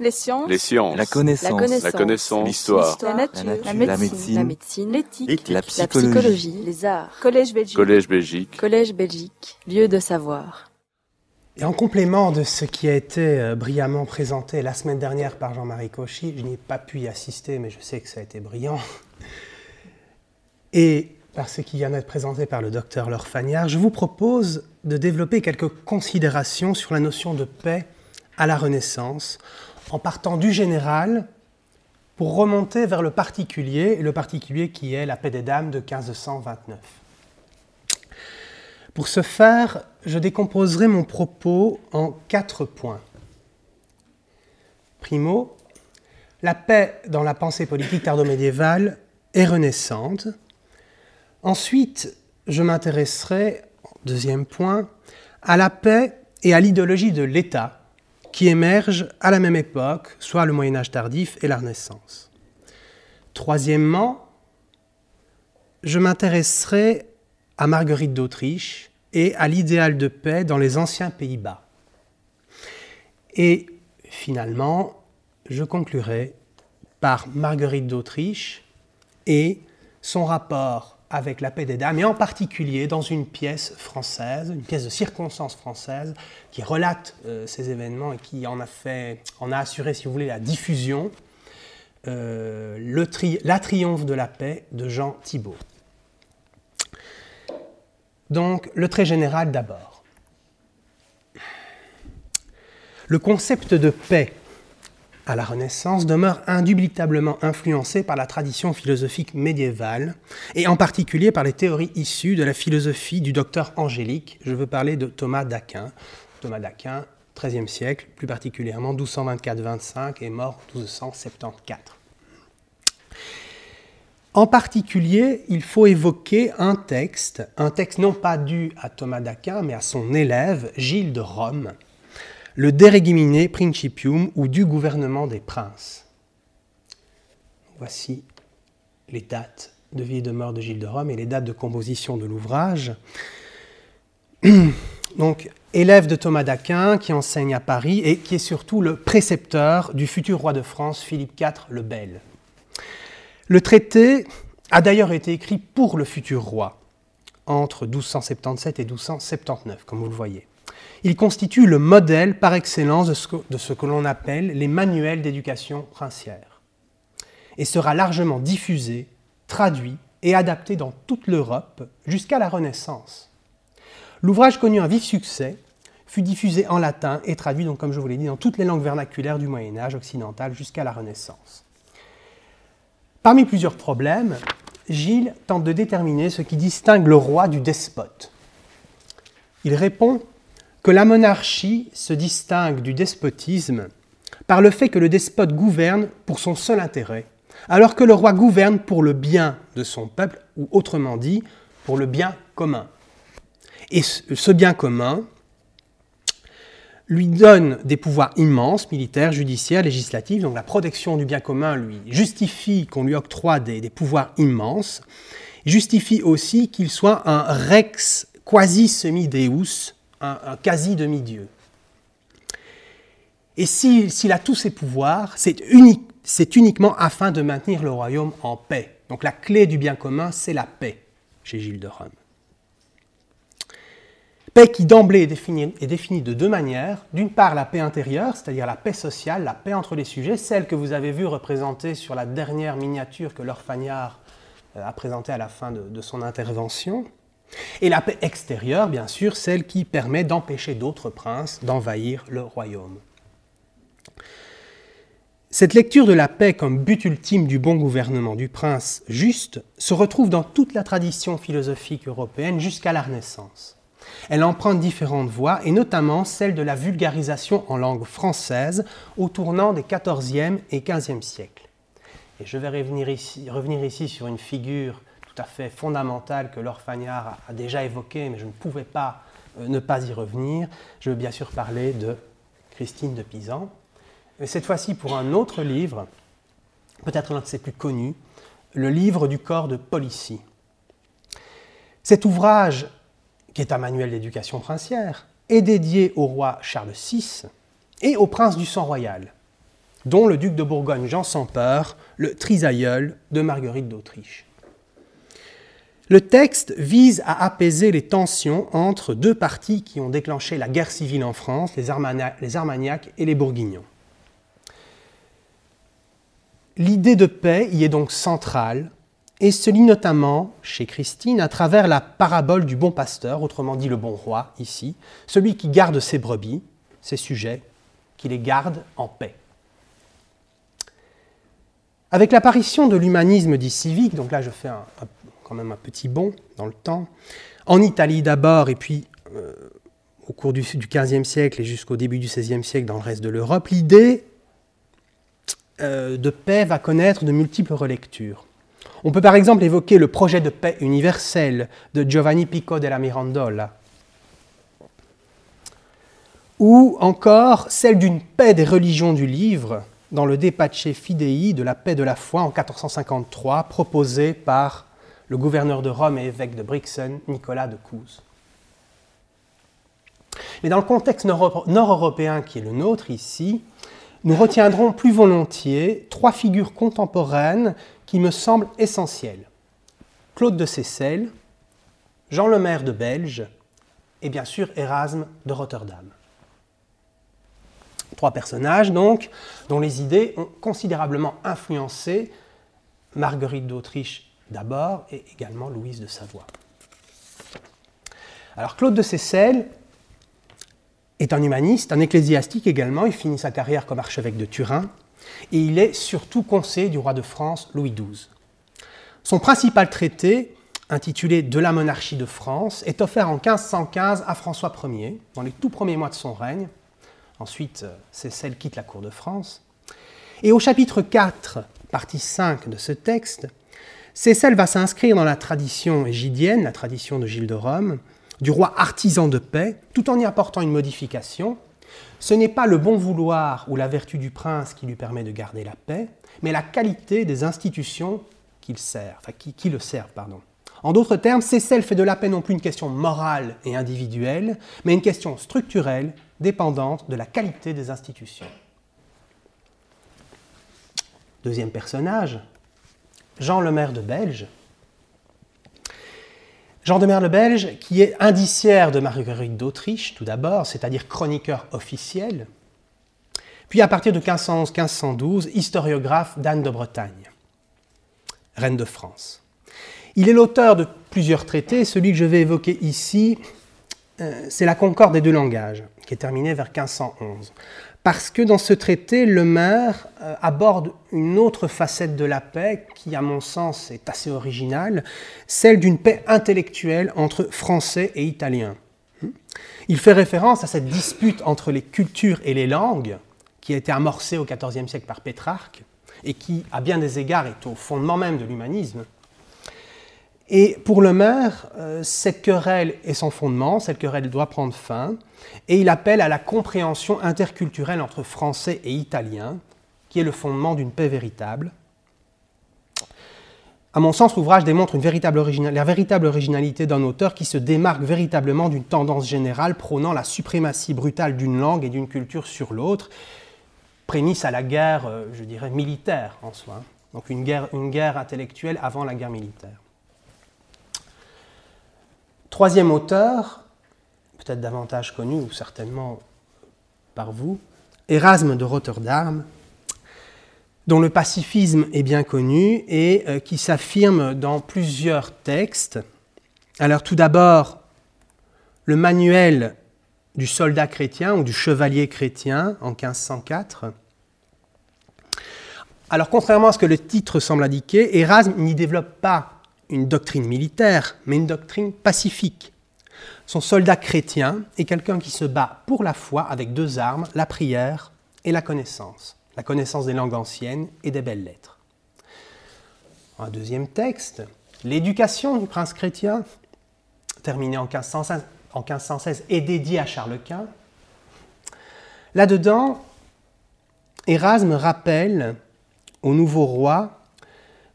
Les sciences. Les sciences. La connaissance. La connaissance. La. L'histoire. La nature. La nature. La La médecine. La. L'éthique. La La psychologie. Les arts. Collège Belgique. Collège Belgique. Collège Belgique. Lieu de savoir. Et en complément de ce qui a été euh, brillamment présenté la semaine dernière par Jean-Marie Cauchy, je n'y ai pas pu y assister, mais je sais que ça a été brillant, et par ce qui vient d'être présenté par le docteur Laure Fagnard, je vous propose de développer quelques considérations sur la notion de paix à la Renaissance, en partant du général pour remonter vers le particulier, et le particulier qui est la paix des dames de 1529. Pour ce faire, je décomposerai mon propos en quatre points. Primo, la paix dans la pensée politique tardo-médiévale est renaissante. Ensuite, je m'intéresserai, deuxième point, à la paix et à l'idéologie de l'État qui émergent à la même époque, soit le Moyen Âge tardif et la Renaissance. Troisièmement, je m'intéresserai à Marguerite d'Autriche et à l'idéal de paix dans les anciens Pays-Bas. Et finalement, je conclurai par Marguerite d'Autriche et son rapport avec la paix des dames, et en particulier dans une pièce française, une pièce de circonstance française, qui relate euh, ces événements et qui en a, fait, en a assuré, si vous voulez, la diffusion, euh, La triomphe de la paix de Jean Thibault. Donc, le trait général d'abord. Le concept de paix à la Renaissance demeure indubitablement influencé par la tradition philosophique médiévale et en particulier par les théories issues de la philosophie du docteur Angélique. Je veux parler de Thomas d'Aquin. Thomas d'Aquin, XIIIe siècle, plus particulièrement 1224-25 et mort 1274. En particulier, il faut évoquer un texte, un texte non pas dû à Thomas d'Aquin, mais à son élève, Gilles de Rome, le De Regimine Principium ou du gouvernement des princes. Voici les dates de vie et de mort de Gilles de Rome et les dates de composition de l'ouvrage. Donc, élève de Thomas d'Aquin qui enseigne à Paris et qui est surtout le précepteur du futur roi de France, Philippe IV le Bel. Le traité a d'ailleurs été écrit pour le futur roi entre 1277 et 1279, comme vous le voyez. Il constitue le modèle par excellence de ce que, l'on appelle les manuels d'éducation princière et sera largement diffusé, traduit et adapté dans toute l'Europe jusqu'à la Renaissance. L'ouvrage connut un vif succès, fut diffusé en latin et traduit, comme je vous l'ai dit, dans toutes les langues vernaculaires du Moyen Âge occidental jusqu'à la Renaissance. Parmi plusieurs problèmes, Gilles tente de déterminer ce qui distingue le roi du despote. Il répond que la monarchie se distingue du despotisme par le fait que le despote gouverne pour son seul intérêt, alors que le roi gouverne pour le bien de son peuple, ou autrement dit, pour le bien commun. Et ce bien commun lui donne des pouvoirs immenses, militaires, judiciaires, législatifs, donc la protection du bien commun lui justifie qu'on lui octroie des, pouvoirs immenses, justifie aussi qu'il soit un rex quasi semi-deus, un, un quasi-demi-dieu. Et s'il si, a tous ces pouvoirs, c'est unique, uniquement afin de maintenir le royaume en paix. Donc la clé du bien commun, c'est la paix chez Gilles de Rome. Paix qui d'emblée est définie, de deux manières. D'une part, la paix intérieure, c'est-à-dire la paix sociale, la paix entre les sujets, celle que vous avez vue représentée sur la dernière miniature que Laure Fagnard a présentée à la fin de son intervention. Et la paix extérieure, bien sûr, celle qui permet d'empêcher d'autres princes d'envahir le royaume. Cette lecture de la paix comme but ultime du bon gouvernement du prince juste se retrouve dans toute la tradition philosophique européenne jusqu'à la Renaissance. Elle emprunte différentes voies, et notamment celle de la vulgarisation en langue française au tournant des XIVe et XVe siècles. Et je vais revenir ici, revenir ici sur une figure tout à fait fondamentale que Laure a déjà évoquée, mais je ne pouvais pas euh, ne pas y revenir. Je veux bien sûr parler de Christine de Pisan. Mais cette fois-ci pour un autre livre, peut-être l'un de ses plus connus, le livre du corps de Policy. Cet ouvrage qui est un manuel d'éducation princière, est dédié au roi Charles VI et au prince du sang royal. dont le duc de Bourgogne Jean sans peur, le trisaïeul de Marguerite d'Autriche. Le texte vise à apaiser les tensions entre deux partis qui ont déclenché la guerre civile en France, les, Armagnacs et les Bourguignons. L'idée de paix y est donc centrale et se lit notamment chez Christine à travers la parabole du bon pasteur, autrement dit le bon roi ici, celui qui garde ses brebis, ses sujets, qui les garde en paix. Avec l'apparition de l'humanisme dit civique, donc là je fais quand même un petit bond dans le temps, en Italie d'abord et puis euh, au cours du, XVe siècle et jusqu'au début du XVIe siècle dans le reste de l'Europe, l'idée euh, de paix va connaître de multiples relectures. On peut par exemple évoquer le projet de paix universel de Giovanni Pico della Mirandola, ou encore celle d'une paix des religions du livre dans le Depace Fidei de la paix de la foi en 1453, proposé par le gouverneur de Rome et évêque de Brixen, Nicolas de Couz. Mais dans le contexte nord-européen qui est le nôtre ici, nous retiendrons plus volontiers trois figures contemporaines qui me semblent essentielles. Claude de Seyssel, Jean Lemaire de Belge et bien sûr Erasme de Rotterdam. Trois personnages donc dont les idées ont considérablement influencé Marguerite d'Autriche d'abord et également Louise de Savoie. Alors Claude de Seyssel est un humaniste, un ecclésiastique également. Il finit sa carrière comme archevêque de Turin et il est surtout conseiller du roi de France Louis XII. Son principal traité, intitulé De la monarchie de France, est offert en 1515 à François Ier, dans les tout premiers mois de son règne. Ensuite, Cécile quitte la cour de France. Et au chapitre 4, partie 5 de ce texte, Cécile va s'inscrire dans la tradition égidienne, la tradition de Gilles de Rome, du roi artisan de paix, tout en y apportant une modification. Ce n'est pas le bon vouloir ou la vertu du prince qui lui permet de garder la paix, mais la qualité des institutions qui, le servent. En d'autres termes, Cécile fait de la paix non plus une question morale et individuelle, mais une question structurelle dépendante de la qualité des institutions. Deuxième personnage, Jean le maire de Belge, Jean de belge, qui est indiciaire de Marguerite d'Autriche, tout d'abord, c'est-à-dire chroniqueur officiel, puis à partir de 1511-1512, historiographe d'Anne de Bretagne, reine de France. Il est l'auteur de plusieurs traités, celui que je vais évoquer ici, euh, c'est la Concorde des deux langages, qui est terminé vers 1511 parce que dans ce traité, le maire euh, aborde une autre facette de la paix qui, à mon sens, est assez originale, celle d'une paix intellectuelle entre Français et Italiens. Il fait référence à cette dispute entre les cultures et les langues qui a été amorcée au XIVe siècle par Pétrarque et qui, à bien des égards, est au fondement même de l'humanisme. Et pour le maire, euh, cette querelle est son fondement, cette querelle doit prendre fin, et il appelle à la compréhension interculturelle entre Français et Italiens, qui est le fondement d'une paix véritable. À mon sens, l'ouvrage démontre la véritable originalité d'un auteur qui se démarque véritablement d'une tendance générale prônant la suprématie brutale d'une langue et d'une culture sur l'autre, prémisse à la guerre, euh, je dirais, militaire en soi. Donc une guerre intellectuelle avant la guerre militaire. Troisième auteur, peut-être davantage connu, ou certainement par vous, Erasme de Rotterdam, dont le pacifisme est bien connu et euh, qui s'affirme dans plusieurs textes. Alors tout d'abord, le manuel du soldat chrétien ou du chevalier chrétien en 1504. Alors contrairement à ce que le titre semble indiquer, Erasme n'y développe pas une doctrine militaire, mais une doctrine pacifique. Son soldat chrétien est quelqu'un qui se bat pour la foi avec deux armes, la prière et la connaissance, la connaissance des langues anciennes et des belles lettres. Un deuxième texte, l'éducation du prince chrétien, terminé en 1516, en 1516 et dédié à Charles Quint. Là-dedans, Erasme rappelle au nouveau roi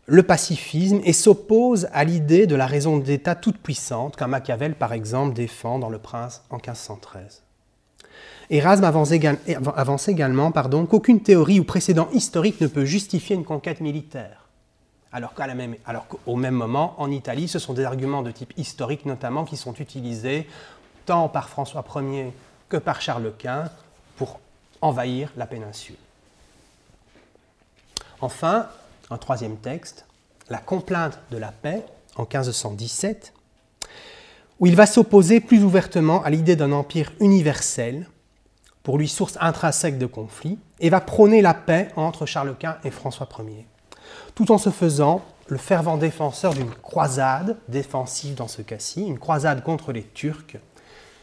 le pacifisme et s'oppose à l'idée de la raison d'État toute puissante qu'un Machiavel, par exemple, défend dans Le Prince en 1513. Erasme avance, également qu'aucune théorie ou précédent historique ne peut justifier une conquête militaire. Alors qu'au même, même moment, en Italie, ce sont des arguments de type historique notamment qui sont utilisés tant par François Ier que par Charles Quint pour envahir la péninsule. Enfin, un troisième texte, La complainte de la paix, en 1517, où il va s'opposer plus ouvertement à l'idée d'un empire universel, pour lui source intrinsèque de conflit, et va prôner la paix entre Charles Quint et François Ier, tout en se faisant le fervent défenseur d'une croisade défensive dans ce cas-ci, une croisade contre les Turcs,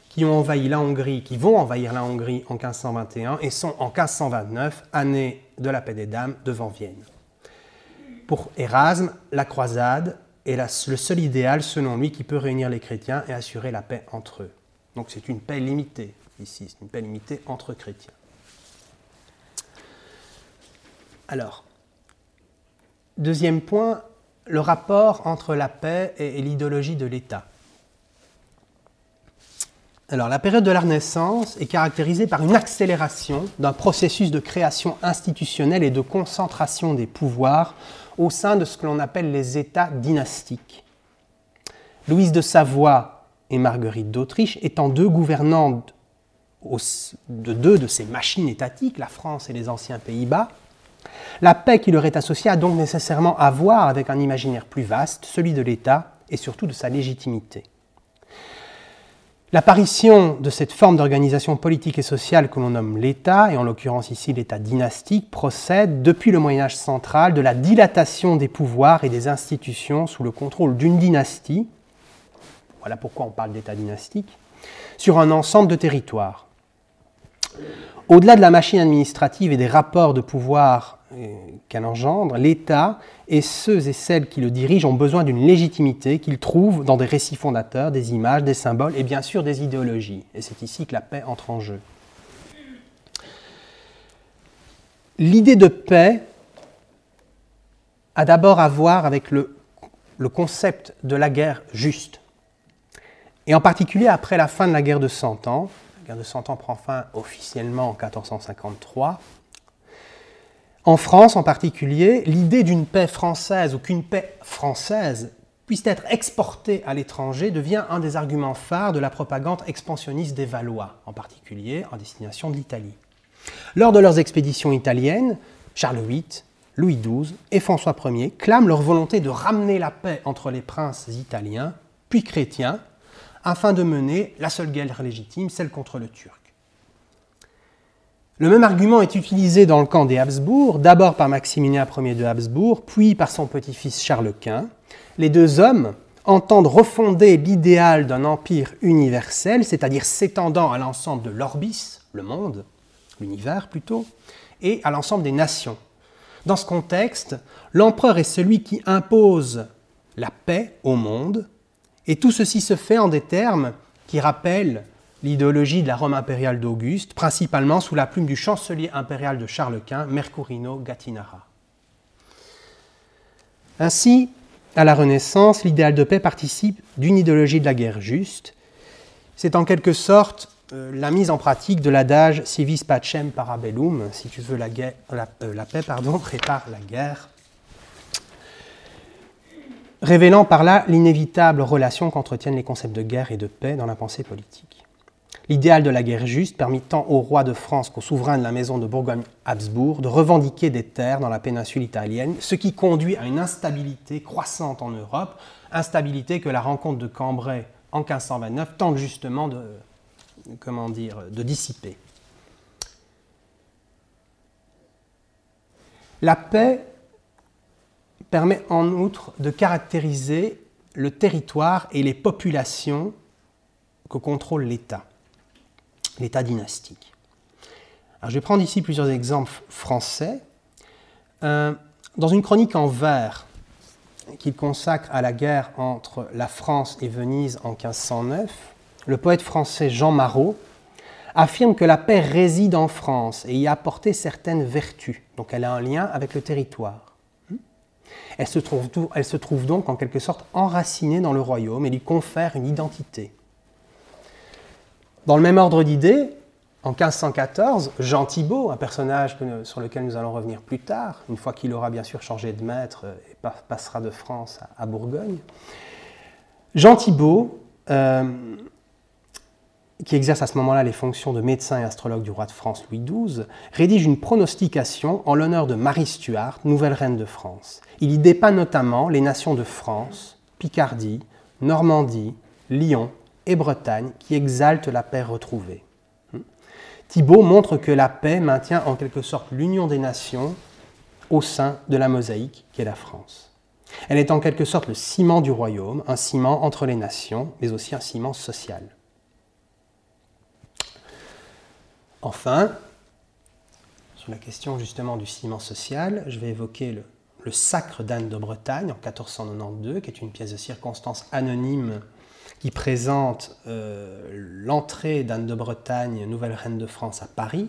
qui ont envahi la Hongrie, qui vont envahir la Hongrie en 1521 et sont en 1529, année de la paix des dames, devant Vienne. Pour Erasme, la croisade est le seul idéal, selon lui, qui peut réunir les chrétiens et assurer la paix entre eux. Donc c'est une paix limitée, ici, c'est une paix limitée entre chrétiens. Alors, deuxième point, le rapport entre la paix et l'idéologie de l'État. Alors, la période de la Renaissance est caractérisée par une accélération d'un processus de création institutionnelle et de concentration des pouvoirs au sein de ce que l'on appelle les États dynastiques. Louise de Savoie et Marguerite d'Autriche étant deux gouvernantes de deux de ces machines étatiques, la France et les anciens Pays-Bas, la paix qui leur est associée a donc nécessairement à voir avec un imaginaire plus vaste, celui de l'État et surtout de sa légitimité. L'apparition de cette forme d'organisation politique et sociale que l'on nomme l'État, et en l'occurrence ici l'État dynastique, procède depuis le Moyen Âge central de la dilatation des pouvoirs et des institutions sous le contrôle d'une dynastie, voilà pourquoi on parle d'État dynastique, sur un ensemble de territoires. Au-delà de la machine administrative et des rapports de pouvoir euh, qu'elle engendre, l'État et ceux et celles qui le dirigent ont besoin d'une légitimité qu'ils trouvent dans des récits fondateurs, des images, des symboles et bien sûr des idéologies. Et c'est ici que la paix entre en jeu. L'idée de paix a d'abord à voir avec le, concept de la guerre juste. Et en particulier après la fin de la guerre de Cent Ans. La guerre de Cent Ans prend fin officiellement en 1453 en France en particulier, l'idée d'une paix française ou qu'une paix française puisse être exportée à l'étranger devient un des arguments phares de la propagande expansionniste des Valois, en particulier en destination de l'Italie. Lors de leurs expéditions italiennes, Charles VIII, Louis XII et François Ier clament leur volonté de ramener la paix entre les princes italiens, puis chrétiens, afin de mener la seule guerre légitime, celle contre le Turc. Le même argument est utilisé dans le camp des Habsbourg, d'abord par Maximilien Ier de Habsbourg, puis par son petit-fils Charles Quint. Les deux hommes entendent refonder l'idéal d'un empire universel, c'est-à-dire s'étendant à l'ensemble de l'orbis, le monde, l'univers plutôt, et à l'ensemble des nations. Dans ce contexte, l'empereur est celui qui impose la paix au monde, et tout ceci se fait en des termes qui rappellent l'idéologie de la Rome impériale d'Auguste, principalement sous la plume du chancelier impérial de Charles Quint, Mercurino Gattinara. Ainsi, à la Renaissance, l'idéal de paix participe d'une idéologie de la guerre juste. C'est en quelque sorte euh, la mise en pratique de l'adage civis pacem parabellum, si tu veux la, euh, la paix, pardon, prépare la guerre, révélant par là l'inévitable relation qu'entretiennent les concepts de guerre et de paix dans la pensée politique. L'idéal de la guerre juste permit tant au roi de France qu'au souverain de la maison de Bourgogne-Habsbourg de revendiquer des terres dans la péninsule italienne, ce qui conduit à une instabilité croissante en Europe, instabilité que la rencontre de Cambrai en 1529 tente justement de, comment dire, de dissiper. La paix permet en outre de caractériser le territoire et les populations que contrôle l'État l'état dynastique. Je vais prendre ici plusieurs exemples français. Euh, dans une chronique en vers qu'il consacre à la guerre entre la France et Venise en 1509, le poète français Jean Marot affirme que la paix réside en France et y a apporté certaines vertus. Donc elle a un lien avec le territoire. Elle se trouve donc en quelque sorte enracinée dans le royaume et lui confère une identité. Dans le même ordre d'idées, En 1514, Jean Thibault, un personnage sur lequel nous allons revenir plus tard, une fois qu'il aura bien sûr changé de maître et passera de France à Bourgogne, Jean Thibault, euh, qui exerce à ce moment-là les fonctions de médecin et astrologue du roi de France Louis XII, rédige une pronostication en l'honneur de Marie Stuart, nouvelle reine de France. Il y dépeint notamment les nations de France, Picardie, Normandie, Lyon et Bretagne qui exaltent la paix retrouvée. Thibault montre que la paix maintient en quelque sorte l'union des nations au sein de la mosaïque qu'est la France. Elle est en quelque sorte le ciment du royaume, un ciment entre les nations, mais aussi un ciment social. Enfin, sur la question justement du ciment social, je vais évoquer le, le Sacre d'Anne de Bretagne en 1492, qui est une pièce de circonstance anonyme qui présente euh, l'entrée d'Anne de Bretagne, nouvelle reine de France, à Paris,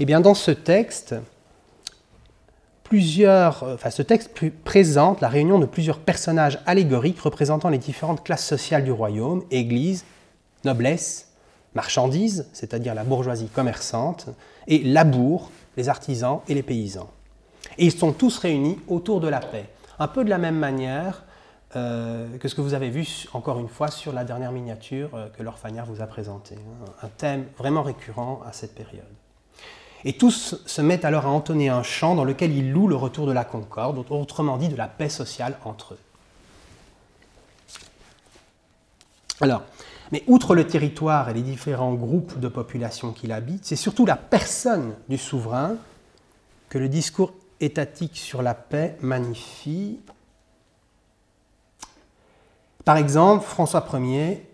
eh bien dans ce texte, plusieurs, euh, enfin, ce texte présente la réunion de plusieurs personnages allégoriques représentant les différentes classes sociales du royaume, église, noblesse, marchandises, c'est-à-dire la bourgeoisie commerçante, et labour, les artisans et les paysans. Et ils sont tous réunis autour de la paix. Un peu de la même manière euh, que ce que vous avez vu, encore une fois, sur la dernière miniature euh, que Laure vous a présentée. Hein. un thème vraiment récurrent à cette période. Et tous se mettent alors à entonner un chant dans lequel ils louent le retour de la concorde, autrement dit de la paix sociale entre eux. Alors, mais outre le territoire et les différents groupes de population qui l'habitent, c'est surtout la personne du souverain que le discours étatique sur la paix magnifie par exemple, François Ier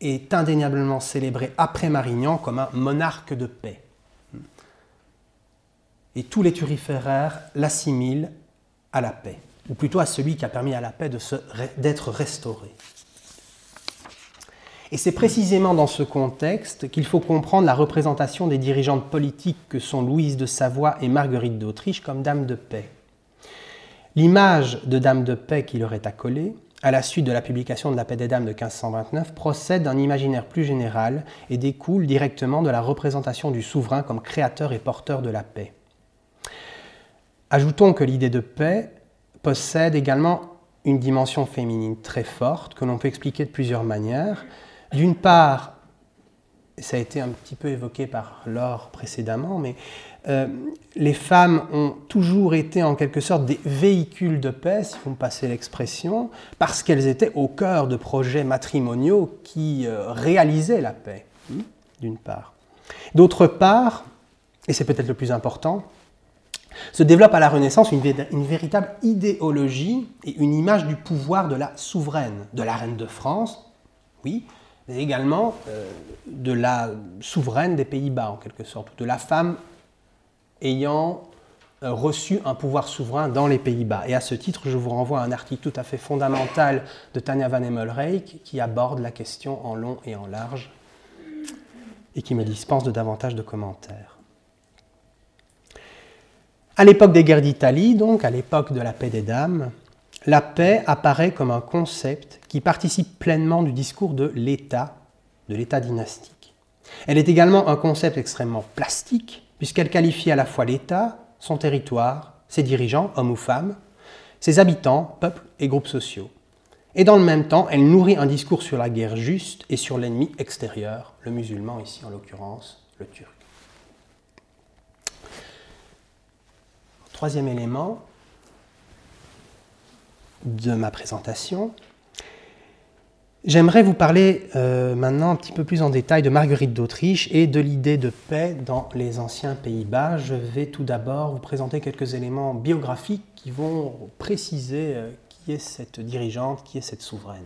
est indéniablement célébré après Marignan comme un monarque de paix. Et tous les turiféraires l'assimilent à la paix, ou plutôt à celui qui a permis à la paix d'être restaurée. Et c'est précisément dans ce contexte qu'il faut comprendre la représentation des dirigeantes politiques que sont Louise de Savoie et Marguerite d'Autriche comme dames de paix. L'image de dame de paix qui leur est accolée à la suite de la publication de la paix des dames de 1529, procède d'un imaginaire plus général et découle directement de la représentation du souverain comme créateur et porteur de la paix. Ajoutons que l'idée de paix possède également une dimension féminine très forte que l'on peut expliquer de plusieurs manières. D'une part, ça a été un petit peu évoqué par Laure précédemment, mais euh, les femmes ont toujours été en quelque sorte des véhicules de paix, si vous me passez l'expression, parce qu'elles étaient au cœur de projets matrimoniaux qui euh, réalisaient la paix, hmm, d'une part. D'autre part, et c'est peut-être le plus important, se développe à la Renaissance une, véritable idéologie et une image du pouvoir de la souveraine, de la reine de France, oui, mais également euh, de la souveraine des Pays-Bas, en quelque sorte, de la femme ayant euh, reçu un pouvoir souverain dans les Pays-Bas. Et à ce titre, je vous renvoie à un article tout à fait fondamental de Tania Van Emmelreich qui aborde la question en long et en large et qui me dispense de davantage de commentaires. À l'époque des guerres d'Italie, donc à l'époque de la paix des dames, la paix apparaît comme un concept qui participe pleinement du discours de l'État, de l'État dynastique. Elle est également un concept extrêmement plastique puisqu'elle qualifie à la fois l'État, son territoire, ses dirigeants, hommes ou femmes, ses habitants, peuples et groupes sociaux. Et dans le même temps, elle nourrit un discours sur la guerre juste et sur l'ennemi extérieur, le musulman ici en l'occurrence, le turc. Troisième élément de ma présentation, J'aimerais vous parler euh, maintenant un petit peu plus en détail de Marguerite d'Autriche et de l'idée de paix dans les anciens Pays-Bas. Je vais tout d'abord vous présenter quelques éléments biographiques qui vont préciser euh, qui est cette dirigeante, qui est cette souveraine.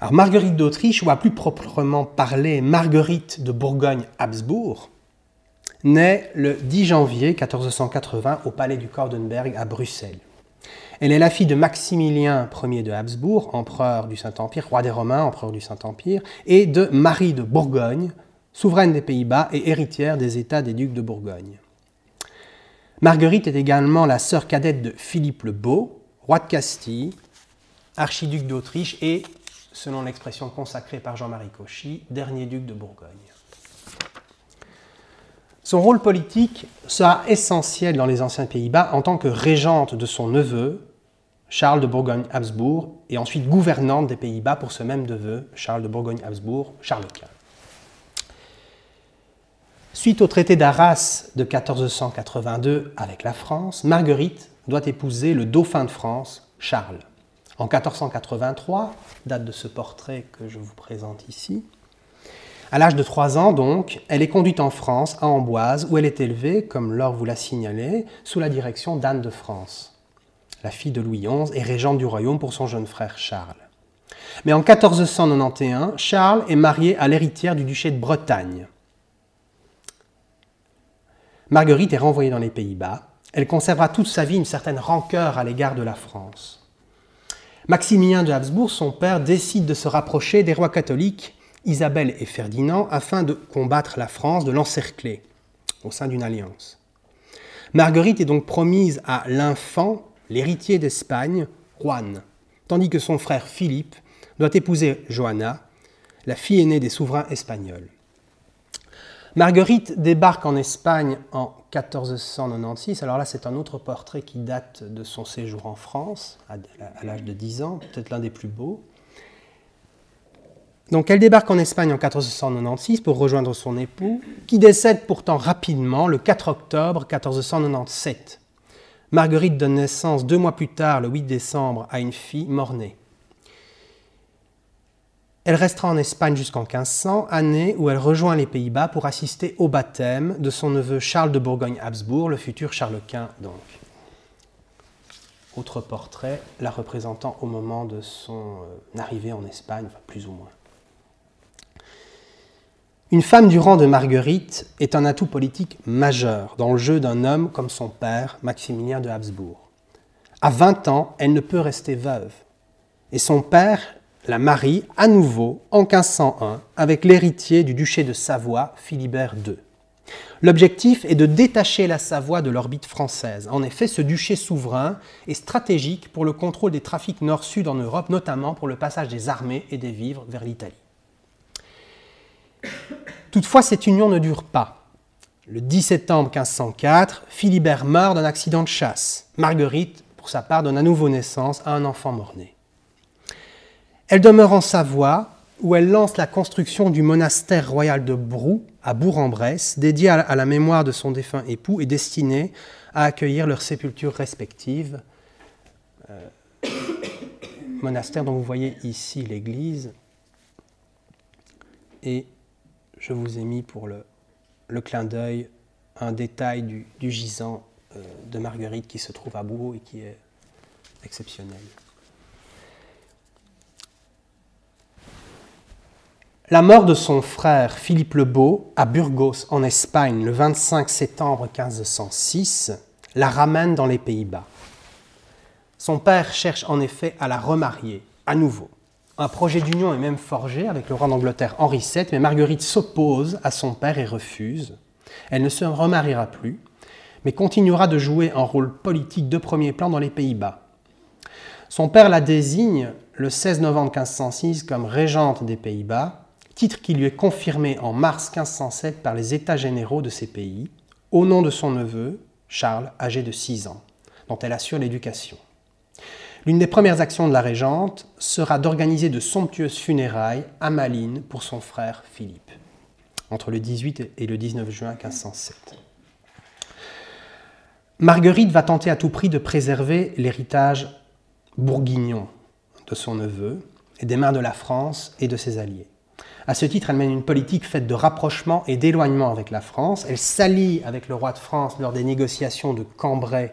Alors Marguerite d'Autriche, ou à plus proprement parler Marguerite de Bourgogne-Habsbourg, naît le 10 janvier 1480 au palais du Kordenberg à Bruxelles. Elle est la fille de Maximilien Ier de Habsbourg, empereur du Saint-Empire, roi des Romains, empereur du Saint-Empire, et de Marie de Bourgogne, souveraine des Pays-Bas et héritière des États des ducs de Bourgogne. Marguerite est également la sœur cadette de Philippe le Beau, roi de Castille, archiduc d'Autriche et, selon l'expression consacrée par Jean-Marie Cauchy, dernier duc de Bourgogne. Son rôle politique sera essentiel dans les anciens Pays-Bas en tant que régente de son neveu, Charles de Bourgogne-Habsbourg, et ensuite gouvernante des Pays-Bas pour ce même neveu, Charles de Bourgogne-Habsbourg, Charles Quint. Suite au traité d'Arras de 1482 avec la France, Marguerite doit épouser le dauphin de France, Charles. En 1483, date de ce portrait que je vous présente ici, à l'âge de 3 ans, donc, elle est conduite en France, à Amboise, où elle est élevée, comme Laure vous l'a signalé, sous la direction d'Anne de France, la fille de Louis XI et régente du royaume pour son jeune frère Charles. Mais en 1491, Charles est marié à l'héritière du duché de Bretagne. Marguerite est renvoyée dans les Pays-Bas. Elle conservera toute sa vie une certaine rancœur à l'égard de la France. Maximilien de Habsbourg, son père, décide de se rapprocher des rois catholiques Isabelle et Ferdinand afin de combattre la France, de l'encercler au sein d'une alliance. Marguerite est donc promise à l'infant, l'héritier d'Espagne, Juan, tandis que son frère Philippe doit épouser Johanna, la fille aînée des souverains espagnols. Marguerite débarque en Espagne en 1496. Alors là, c'est un autre portrait qui date de son séjour en France, à l'âge de 10 ans, peut-être l'un des plus beaux. Donc elle débarque en Espagne en 1496 pour rejoindre son époux, qui décède pourtant rapidement le 4 octobre 1497. Marguerite donne naissance deux mois plus tard, le 8 décembre, à une fille mort-née. Elle restera en Espagne jusqu'en 1500, année où elle rejoint les Pays-Bas pour assister au baptême de son neveu Charles de Bourgogne-Habsbourg, le futur Charles Quint donc. Autre portrait, la représentant au moment de son euh, arrivée en Espagne, plus ou moins. Une femme du rang de Marguerite est un atout politique majeur dans le jeu d'un homme comme son père, Maximilien de Habsbourg. À 20 ans, elle ne peut rester veuve. Et son père la marie à nouveau en 1501 avec l'héritier du duché de Savoie, Philibert II. L'objectif est de détacher la Savoie de l'orbite française. En effet, ce duché souverain est stratégique pour le contrôle des trafics nord-sud en Europe, notamment pour le passage des armées et des vivres vers l'Italie. Toutefois, cette union ne dure pas. Le 10 septembre 1504, Philibert meurt d'un accident de chasse. Marguerite, pour sa part, donne à nouveau naissance à un enfant mort-né. Elle demeure en Savoie, où elle lance la construction du monastère royal de Brou, à Bourg-en-Bresse, dédié à la mémoire de son défunt époux et destiné à accueillir leurs sépultures respectives. Euh, monastère dont vous voyez ici l'église. Et je vous ai mis pour le, clin d'œil un détail du, gisant euh, de Marguerite qui se trouve à Bourg et qui est exceptionnel. La mort de son frère Philippe le Beau à Burgos en Espagne le 25 septembre 1506 la ramène dans les Pays-Bas. Son père cherche en effet à la remarier à nouveau. Un projet d'union est même forgé avec le roi d'Angleterre Henri VII, mais Marguerite s'oppose à son père et refuse. Elle ne se remariera plus, mais continuera de jouer un rôle politique de premier plan dans les Pays-Bas. Son père la désigne le 16 novembre 1506 comme régente des Pays-Bas, titre qui lui est confirmé en mars 1507 par les États généraux de ces pays, au nom de son neveu, Charles, âgé de 6 ans, dont elle assure l'éducation. L'une des premières actions de la régente sera d'organiser de somptueuses funérailles à Malines pour son frère Philippe, entre le 18 et le 19 juin 1507. Marguerite va tenter à tout prix de préserver l'héritage bourguignon de son neveu et des mains de la France et de ses alliés. À ce titre, elle mène une politique faite de rapprochement et d'éloignement avec la France. Elle s'allie avec le roi de France lors des négociations de Cambrai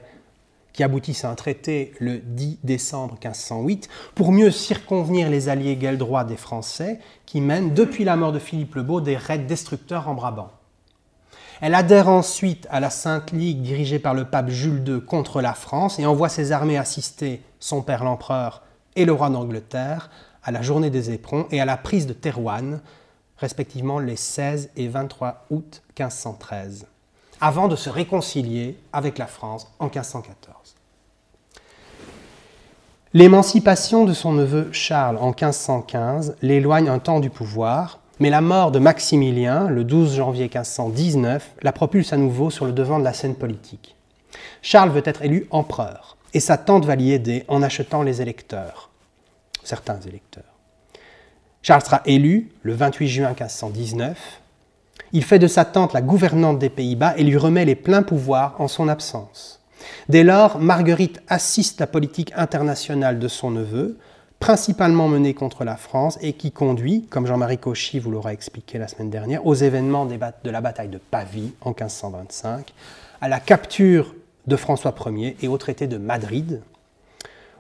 qui aboutissent à un traité le 10 décembre 1508, pour mieux circonvenir les alliés droits des Français qui mènent, depuis la mort de Philippe le Beau, des raids destructeurs en Brabant. Elle adhère ensuite à la Sainte Ligue dirigée par le pape Jules II contre la France et envoie ses armées assister son père l'empereur et le roi d'Angleterre à la journée des éperons et à la prise de Terouanne, respectivement les 16 et 23 août 1513 avant de se réconcilier avec la France en 1514. L'émancipation de son neveu Charles en 1515 l'éloigne un temps du pouvoir Mais la mort de Maximilien, le 12 janvier 1519, la propulse à nouveau sur le devant de la scène politique. Charles veut être élu empereur, et sa tante va l'y aider en achetant les électeurs, certains électeurs. Charles sera élu le 28 juin 1519. Il fait de sa tante la gouvernante des Pays-Bas et lui remet les pleins pouvoirs en son absence. Dès lors, Marguerite assiste la politique internationale de son neveu, principalement menée contre la France et qui conduit, comme Jean-Marie Cauchy vous l'aura expliqué la semaine dernière, aux événements de la bataille de Pavie en 1525, à la capture de François Ier et au traité de Madrid,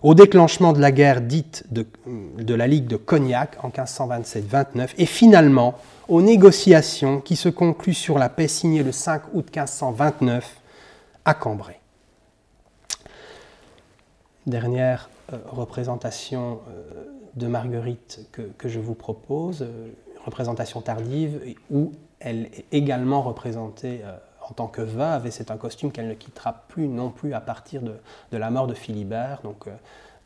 au déclenchement de la guerre dite de, la Ligue de Cognac en 1527-29 et finalement aux négociations qui se concluent sur la paix signée le 5 août 1529 à Cambrai. Dernière euh, représentation euh, de Marguerite que, je vous propose, euh, représentation tardive, où elle est également représentée en tant que veuve, et c'est un costume qu'elle ne quittera plus non plus à partir de, la mort de Philibert. Donc,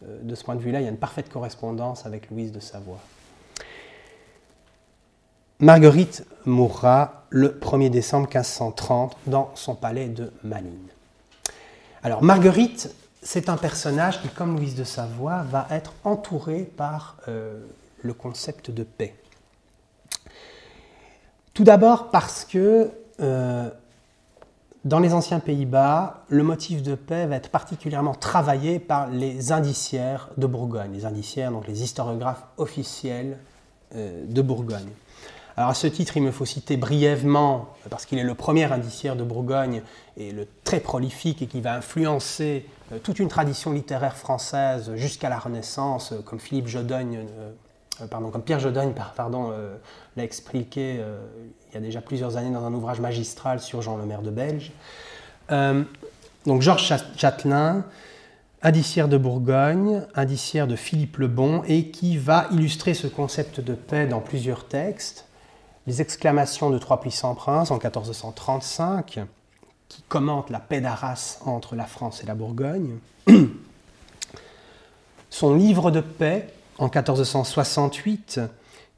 de ce point de vue-là, il y a une parfaite correspondance avec Louise de Savoie. Marguerite mourra le 1er décembre 1530 dans son palais de Malines. Alors, Marguerite c'est un personnage qui, comme Louise de Savoie, va être entouré par euh, le concept de paix. Tout d'abord parce que euh, dans les anciens Pays-Bas, le motif de paix va être particulièrement travaillé par les indiciaires de Bourgogne, les indiciaires, donc les historiographes officiels euh, de Bourgogne. Alors à ce titre, il me faut citer brièvement, parce qu'il est le premier indiciaire de Bourgogne et le très prolifique et qui va influencer euh, toute une tradition littéraire française jusqu'à la Renaissance, euh, comme Philippe Jodogne, pardon, comme Pierre Jodogne, pardon, l'a expliqué il y a déjà plusieurs années dans un ouvrage magistral sur Jean le Maire de Belge. donc Georges Châtelain, indiciaire de Bourgogne, indiciaire de Philippe le Bon, et qui va illustrer ce concept de paix dans plusieurs textes. Les exclamations de Trois puissants princes en 1435, qui commente la paix d'Arras entre la France et la Bourgogne. Son livre de paix en 1468,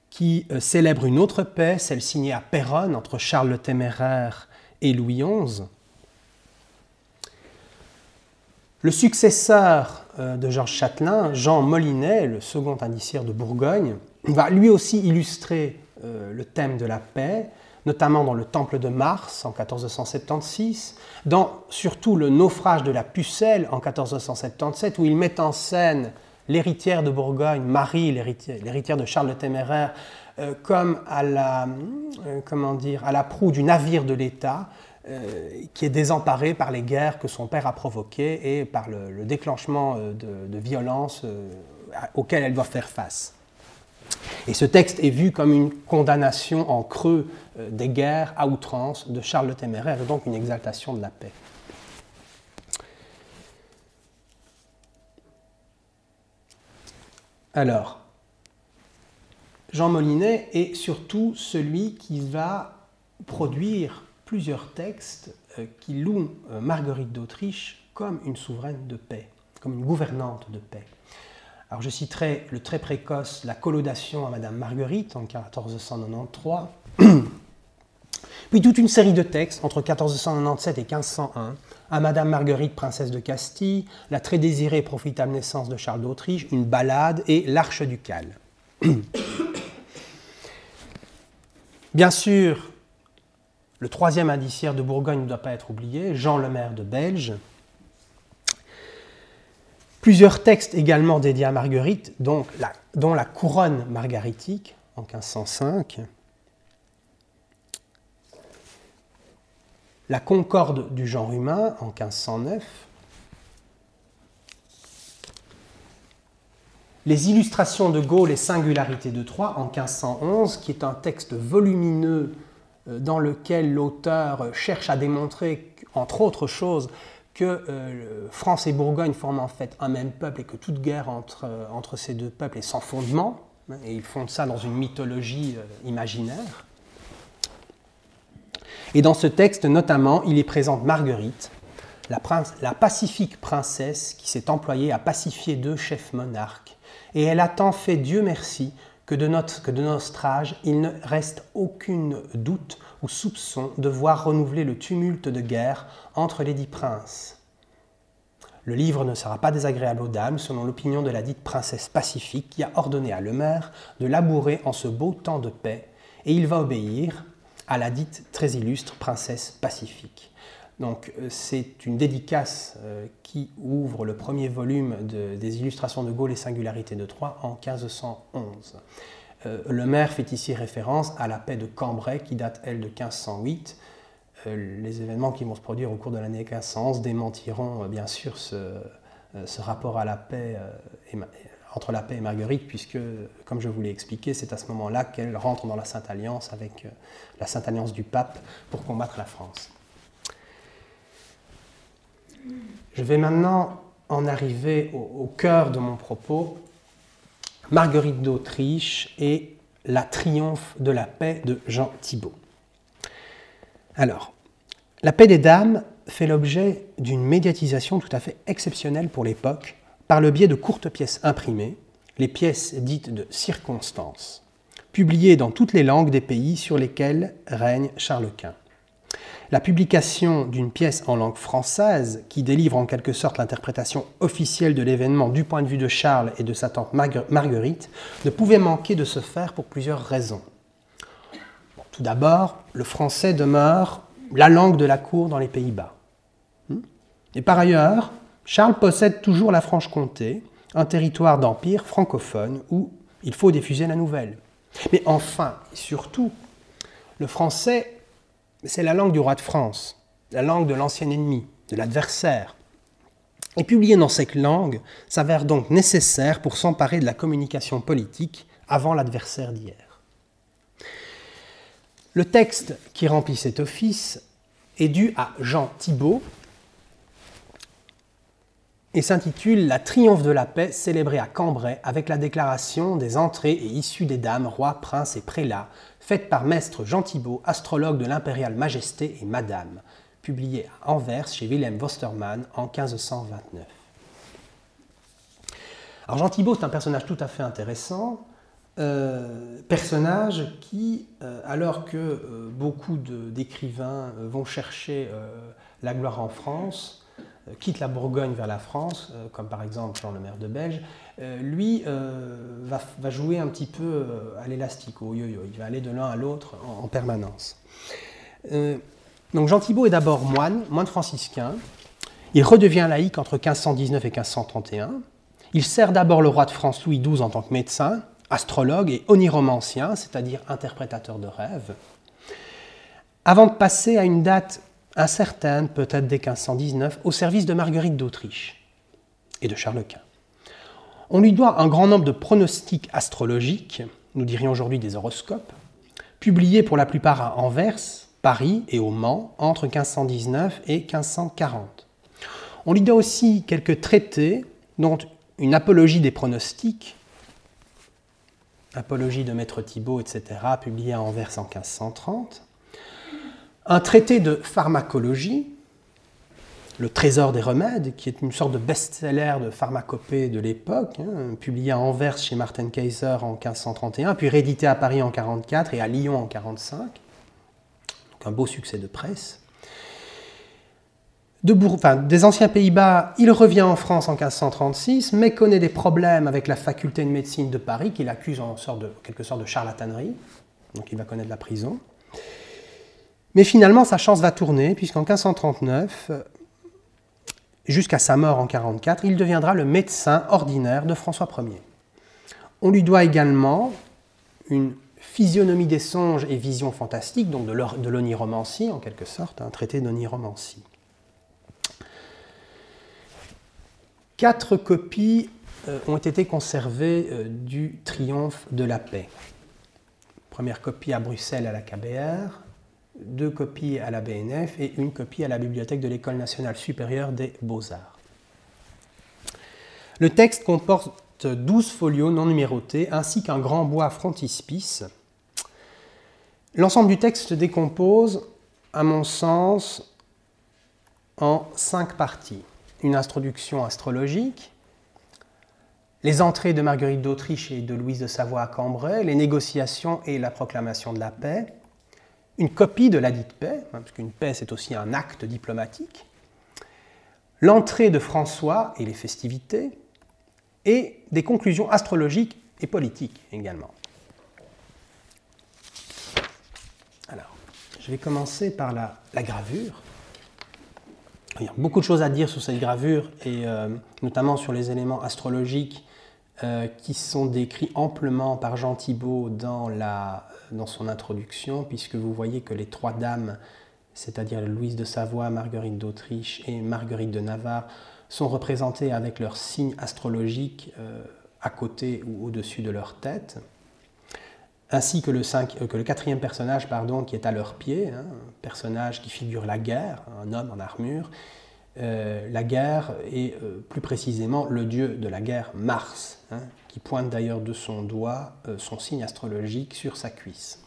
qui euh, célèbre une autre paix, celle signée à Péronne entre Charles le Téméraire et Louis XI. Le successeur euh, de Georges Châtelain, Jean Molinet, le second indiciaire de Bourgogne, va lui aussi illustrer euh, le thème de la paix notamment dans le Temple de Mars en 1476, dans surtout le naufrage de la Pucelle en 1477, où il met en scène l'héritière de Bourgogne, Marie, l'héritière de Charles le Téméraire, euh, comme à la, euh, comment dire, à la proue du navire de l'État, euh, qui est désemparé par les guerres que son père a provoquées et par le, déclenchement de, de violences auxquelles elle doit faire face. Et ce texte est vu comme une condamnation en creux des guerres à outrance de Charles le Téméraire et donc une exaltation de la paix. Alors, Jean Molinet est surtout celui qui va produire plusieurs textes euh, qui louent euh, Marguerite d'Autriche comme une souveraine de paix, comme une gouvernante de paix. Alors je citerai le très précoce La collodation à Madame Marguerite en 1493, puis toute une série de textes entre 1497 et 1501 à Madame Marguerite, princesse de Castille, La très désirée et profitable naissance de Charles d'Autriche, une ballade et L'Arche ducale. Bien sûr, le troisième indiciaire de Bourgogne ne doit pas être oublié, Jean le maire de Belge, Plusieurs textes également dédiés à Marguerite, dont la, dont la couronne margaritique en 1505, la concorde du genre humain en 1509, les illustrations de Gaulle et singularités de Troyes en 1511, qui est un texte volumineux euh, dans lequel l'auteur cherche à démontrer, entre autres choses, que euh, France et Bourgogne forment en fait un même peuple et que toute guerre entre, euh, ces deux peuples est sans fondement, et ils fondent ça dans une mythologie imaginaire. Et dans ce texte, notamment, il y présente Marguerite, la, pacifique princesse qui s'est employée à pacifier deux chefs monarques, et elle a tant fait Dieu merci que de, notre, que âge, il ne reste aucune doute ou soupçon de voir renouveler le tumulte de guerre entre les dix princes. Le livre ne sera pas désagréable aux dames, selon l'opinion de la dite princesse pacifique qui a ordonné à le maire de labourer en ce beau temps de paix, et il va obéir à la dite très illustre princesse pacifique. Donc euh, c'est une dédicace euh, qui ouvre le premier volume des illustrations de Gaulle et singularités de Troyes en 1511. Euh, le maire fait ici référence à la paix de Cambrai qui date, elle, de 1508. les événements qui vont se produire au cours de l'année 1511 démentiront bien sûr ce, rapport à la paix entre la paix et Marguerite, puisque, comme je vous l'ai expliqué, c'est à ce moment-là qu'elle rentre dans la Sainte Alliance avec la Sainte Alliance du pape pour combattre la France. Je vais maintenant en arriver au, cœur de mon propos, Marguerite d'Autriche et la triomphe de la paix de Jean Thibault. Alors, la paix des dames fait l'objet d'une médiatisation tout à fait exceptionnelle pour l'époque par le biais de courtes pièces imprimées, les pièces dites de circonstances, publiées dans toutes les langues des pays sur lesquels règne Charles Quint. La publication d'une pièce en langue française, qui délivre en quelque sorte l'interprétation officielle de l'événement du point de vue de Charles et de sa tante Marguerite, ne pouvait manquer de se faire pour plusieurs raisons. tout d'abord, le français demeure la langue de la cour dans les Pays-Bas. Hmm? Et par ailleurs, Charles possède toujours la Franche-Comté, un territoire d'empire francophone où il faut diffuser la nouvelle. Mais enfin, et surtout, le français c'est la langue du roi de France, la langue de l'ancien ennemi, de l'adversaire. Et publier dans cette langue s'avère donc nécessaire pour s'emparer de la communication politique avant l'adversaire d'hier. Le texte qui remplit cet office est dû à Jean Thibault et s'intitule La triomphe de la paix célébrée à Cambrai avec la déclaration des entrées et issues des dames, rois, princes et prélats faite par maître Jean Thibault, astrologue de l'impériale majesté et Madame, publié à Anvers chez Wilhelm Wostermann en 1529. Alors Jean Thibault, c'est un personnage tout à fait intéressant, euh, personnage qui, euh, alors que euh, beaucoup d'écrivains vont chercher la gloire en France, quitte la Bourgogne vers la France, euh, comme par exemple Jean le maire de Belge, euh, lui va, jouer un petit peu à l'élastique, au yo-yo. Il va aller de l'un à l'autre en, permanence. donc Jean Thibault est d'abord moine, moine franciscain. Il redevient laïque entre 1519 et 1531. Il sert d'abord le roi de France Louis XII en tant que médecin, astrologue et oniromancien, c'est-à-dire interprétateur de rêves, avant de passer à une date incertaine, peut-être dès 1519, au service de Marguerite d'Autriche et de Charles Quint. On lui doit un grand nombre de pronostics astrologiques, nous dirions aujourd'hui des horoscopes, publiés pour la plupart à Anvers, Paris et au Mans entre 1519 et 1540. On lui doit aussi quelques traités, dont une apologie des pronostics, apologie de Maître Thibault, etc., publiée à Anvers en 1530, un traité de pharmacologie, le Trésor des remèdes, qui est une sorte de best-seller de pharmacopée de l'époque, hein, publié à Anvers chez Martin Kaiser en 1531, puis réédité à Paris en 1544 et à Lyon en 1545. Donc un beau succès de presse. De des anciens Pays-Bas, il revient en France en 1536, mais connaît des problèmes avec la faculté de médecine de Paris, qu'il accuse en sorte quelque sorte de charlatanerie. Donc il va connaître la prison. Mais finalement, sa chance va tourner, puisqu'en 1539, jusqu'à sa mort en 1544, il deviendra le médecin ordinaire de François Ier. On lui doit également une physionomie des songes et visions fantastiques, donc de l'oniromancie en quelque sorte, un traité d'oniromancie. Quatre copies euh, ont été conservées euh, du triomphe de la paix. Première copie à Bruxelles à la KBR, deux copies à la BNF et une copie à la Bibliothèque de l'École nationale supérieure des beaux-arts. Le texte comporte 12 folios non numérotés ainsi qu'un grand bois frontispice. L'ensemble du texte se décompose, à mon sens, en cinq parties. Une introduction astrologique, les entrées de Marguerite d'Autriche et de Louise de Savoie à Cambrai, les négociations et la proclamation de la paix, une copie de la dite paix, hein, parce qu'une paix c'est aussi un acte diplomatique, l'entrée de François et les festivités, et des conclusions astrologiques et politiques également. Alors, je vais commencer par la, gravure. Il y a beaucoup de choses à dire sur cette gravure, et euh, notamment sur les éléments astrologiques euh, qui sont décrits amplement par Jean Thibault dans, la, dans son introduction, puisque vous voyez que les trois dames, c'est-à-dire Louise de Savoie, Marguerite d'Autriche et Marguerite de Navarre, sont représentées avec leur signe astrologique euh, à côté ou au-dessus de leur tête, ainsi que le, euh, que le, quatrième personnage pardon, qui est à leur pied, hein, un personnage qui figure la guerre, un homme en armure. Euh, la guerre et plus précisément le dieu de la guerre, Mars, hein, qui pointe d'ailleurs de son doigt son signe astrologique sur sa cuisse.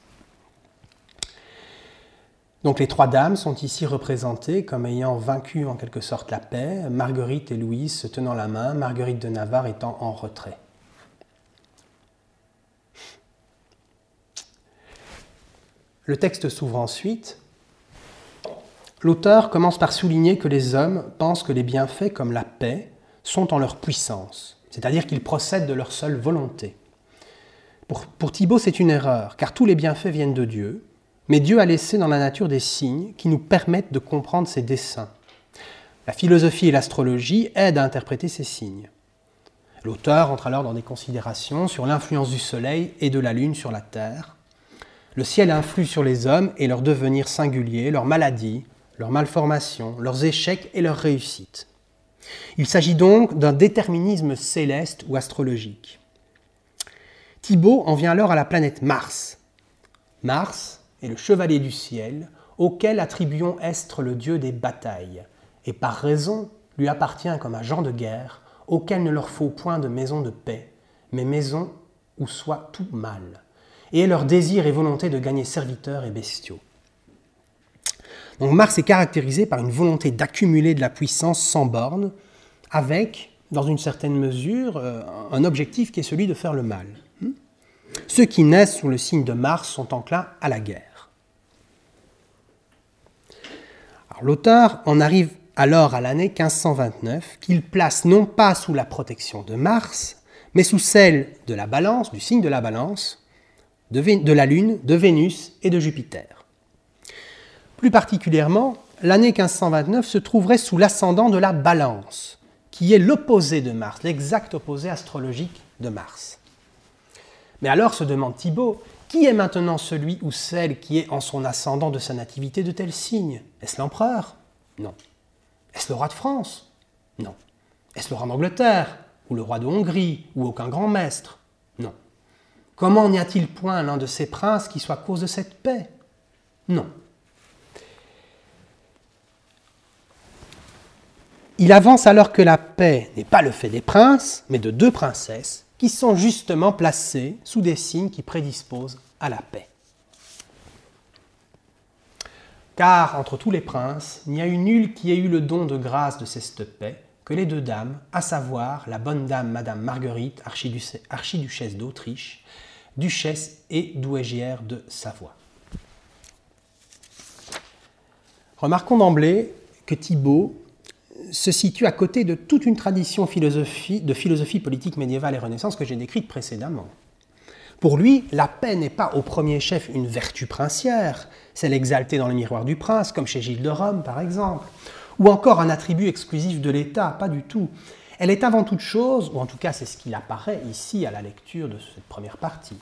Donc les trois dames sont ici représentées comme ayant vaincu en quelque sorte la paix, Marguerite et Louise se tenant la main, Marguerite de Navarre étant en retrait. Le texte s'ouvre ensuite. L'auteur commence par souligner que les hommes pensent que les bienfaits comme la paix sont en leur puissance, c'est-à-dire qu'ils procèdent de leur seule volonté. Pour, pour Thibault, c'est une erreur, car tous les bienfaits viennent de Dieu, mais Dieu a laissé dans la nature des signes qui nous permettent de comprendre ses desseins. La philosophie et l'astrologie aident à interpréter ces signes. L'auteur entre alors dans des considérations sur l'influence du Soleil et de la Lune sur la Terre. Le ciel influe sur les hommes et leur devenir singulier, leurs maladies, leurs malformations, leurs échecs et leurs réussites. Il s'agit donc d'un déterminisme céleste ou astrologique. Thibault en vient alors à la planète Mars. Mars, et le chevalier du ciel, auquel attribuons Estre le dieu des batailles, et par raison lui appartient comme genre de guerre, auquel ne leur faut point de maison de paix, mais maison où soit tout mal, et est leur désir et volonté de gagner serviteurs et bestiaux. Donc Mars est caractérisé par une volonté d'accumuler de la puissance sans borne, avec, dans une certaine mesure, euh, un objectif qui est celui de faire le mal. Ceux qui naissent sous le signe de Mars sont enclins à la guerre. L'auteur en arrive alors à l'année 1529 qu'il place non pas sous la protection de Mars, mais sous celle de la balance, du signe de la balance, de, de la Lune, de Vénus et de Jupiter. Plus particulièrement, l'année 1529 se trouverait sous l'ascendant de la balance, qui est l'opposé de Mars, l'exact opposé astrologique de Mars. Mais alors se demande Thibault, qui est maintenant celui ou celle qui est en son ascendant de sa nativité de tel signe? Est-ce l'empereur? Non. Est-ce le roi de France? Non. Est-ce le roi d'Angleterre? Ou le roi de Hongrie? Ou aucun grand maître? Non. Comment n'y a-t-il point l'un de ces princes qui soit cause de cette paix? Non. Il avance alors que la paix n'est pas le fait des princes, mais de deux princesses qui sont justement placés sous des signes qui prédisposent à la paix. Car entre tous les princes, il n'y a eu nul qui ait eu le don de grâce de cette paix que les deux dames, à savoir la bonne dame Madame Marguerite, archiduchesse d'Autriche, duchesse et douairière de Savoie. Remarquons d'emblée que Thibault se situe à côté de toute une tradition de philosophie politique médiévale et renaissance que j'ai décrite précédemment. Pour lui, la paix n'est pas au premier chef une vertu princière, celle exaltée dans le miroir du prince, comme chez Gilles de Rome par exemple, ou encore un attribut exclusif de l'État, pas du tout. Elle est avant toute chose, ou en tout cas c'est ce qu'il apparaît ici à la lecture de cette première partie,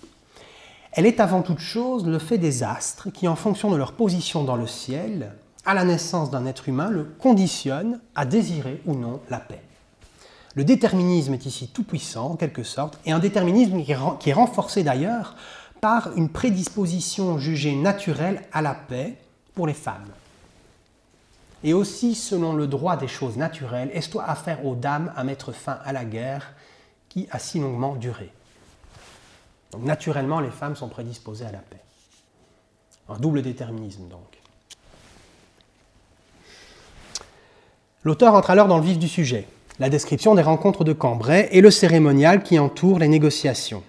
elle est avant toute chose le fait des astres qui, en fonction de leur position dans le ciel, à la naissance d'un être humain, le conditionne à désirer ou non la paix. Le déterminisme est ici tout puissant, en quelque sorte, et un déterminisme qui est renforcé d'ailleurs par une prédisposition jugée naturelle à la paix pour les femmes. Et aussi, selon le droit des choses naturelles, est-ce à faire aux dames à mettre fin à la guerre qui a si longuement duré? Donc naturellement, les femmes sont prédisposées à la paix. Un double déterminisme donc. L'auteur entre alors dans le vif du sujet. la description des rencontres de Cambrai et le cérémonial qui entoure les négociations.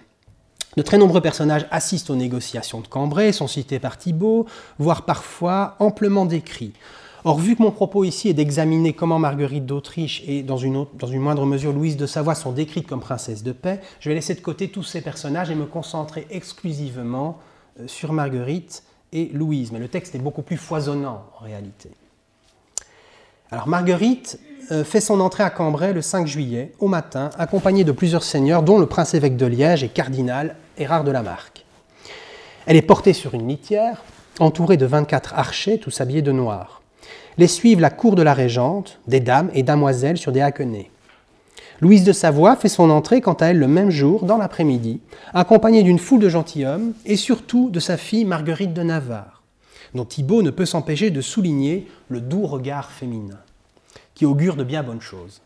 De très nombreux personnages assistent aux négociations de Cambrai, sont cités par Thibault, voire parfois amplement décrits. Or, vu que mon propos ici est d'examiner comment Marguerite d'Autriche et, dans une, moindre mesure, Louise de Savoie sont décrites comme princesses de paix, je vais laisser de côté tous ces personnages et me concentrer exclusivement euh, sur Marguerite et Louise. Mais le texte est beaucoup plus foisonnant en réalité. Marguerite euh, fait son entrée à Cambrai le 5 juillet, au matin, accompagnée de plusieurs seigneurs, dont le prince-évêque de Liège et cardinal Hérard de la Marque. Elle est portée sur une litière, entourée de 24 archers, tous habillés de noir. Les suivent la cour de la régente, des dames et damoiselles sur des haquenets. Louise de Savoie fait son entrée quant à elle le même jour, dans l'après-midi, accompagnée d'une foule de gentilshommes et surtout de sa fille Marguerite de Navarre, dont Thibaut ne peut s'empêcher de souligner le doux regard féminin, qui augure de bien bonnes choses.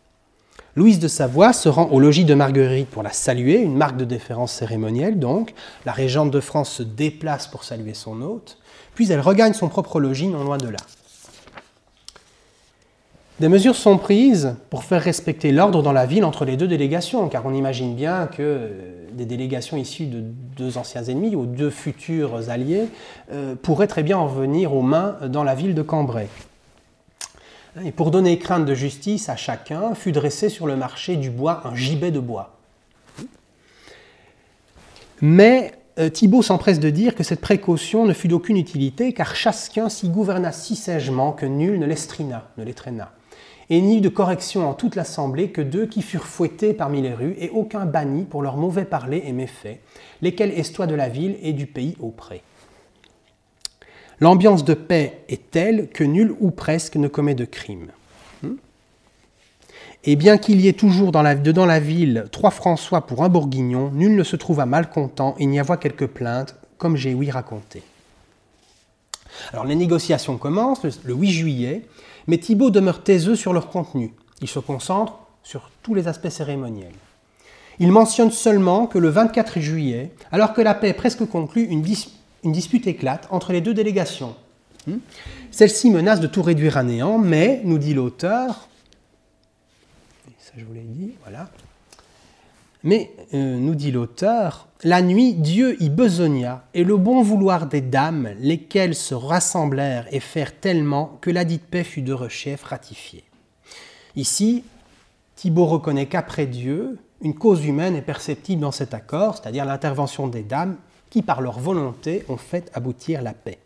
Louise de Savoie se rend au logis de Marguerite pour la saluer, une marque de déférence cérémonielle donc. La régente de France se déplace pour saluer son hôte, puis elle regagne son propre logis non loin de là. Des mesures sont prises pour faire respecter l'ordre dans la ville entre les deux délégations, car on imagine bien que euh, des délégations issues de deux anciens ennemis ou deux futurs alliés euh, pourraient très bien en venir aux mains dans la ville de Cambrai. Et pour donner crainte de justice à chacun, fut dressé sur le marché du bois un gibet de bois. Mais euh, Thibault s'empresse de dire que cette précaution ne fut d'aucune utilité, car chacun s'y gouverna si sagement que nul ne l'estrina, ne l'étraîna et ni de correction en toute l'assemblée que deux qui furent fouettés parmi les rues, et aucun banni pour leurs mauvais parler et méfaits, lesquels estoient de la ville et du pays auprès. L'ambiance de paix est telle que nul ou presque ne commet de crime. Hmm? Et bien qu'il y ait toujours dans la, dedans la ville trois François pour un bourguignon, nul ne se trouva malcontent et n'y a quelques plaintes, comme j'ai ouï raconter. Alors les négociations commencent le 8 juillet, mais Thibault demeure taiseux sur leur contenu. Il se concentre sur tous les aspects cérémoniels. Il mentionne seulement que le 24 juillet, alors que la paix est presque conclue, une, dispute éclate entre les deux délégations. Hmm? Celle-ci menace de tout réduire à néant, mais, nous dit l'auteur, ça je vous l'ai dit, voilà, mais, euh, nous dit l'auteur, la nuit, Dieu y besogna, et le bon vouloir des dames, lesquelles se rassemblèrent et firent tellement que la dite paix fut de rechef ratifiée. Ici, Thibault reconnaît qu'après Dieu, une cause humaine est perceptible dans cet accord, c'est-à-dire l'intervention des dames qui, par leur volonté, ont fait aboutir la paix.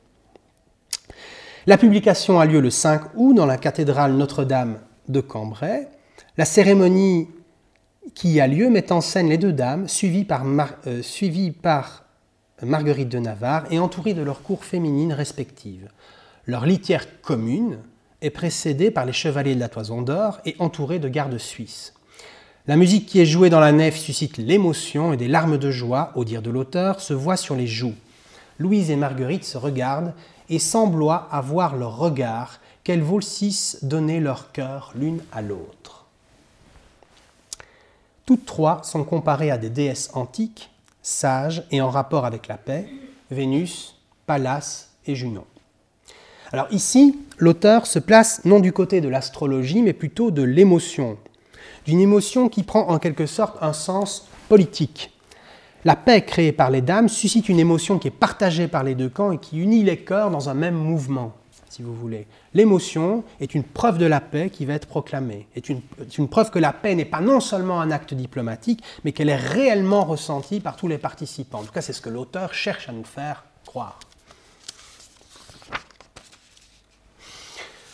La publication a lieu le 5 août dans la cathédrale Notre-Dame de Cambrai. La cérémonie qui a lieu met en scène les deux dames, suivies par, euh, par Marguerite de Navarre et entourées de leurs cours féminines respectives. Leur litière commune est précédée par les chevaliers de la Toison d'Or et entourée de gardes suisses. La musique qui est jouée dans la nef suscite l'émotion et des larmes de joie, au dire de l'auteur, se voient sur les joues. Louise et Marguerite se regardent et semblent avoir leur regard qu'elles volsissent donner leur cœur l'une à l'autre. Toutes trois sont comparées à des déesses antiques, sages et en rapport avec la paix, Vénus, Pallas et Junon. Alors ici, l'auteur se place non du côté de l'astrologie, mais plutôt de l'émotion, d'une émotion qui prend en quelque sorte un sens politique. La paix créée par les dames suscite une émotion qui est partagée par les deux camps et qui unit les cœurs dans un même mouvement si vous voulez. L'émotion est une preuve de la paix qui va être proclamée, est une, une preuve que la paix n'est pas non seulement un acte diplomatique, mais qu'elle est réellement ressentie par tous les participants. En tout cas, c'est ce que l'auteur cherche à nous faire croire.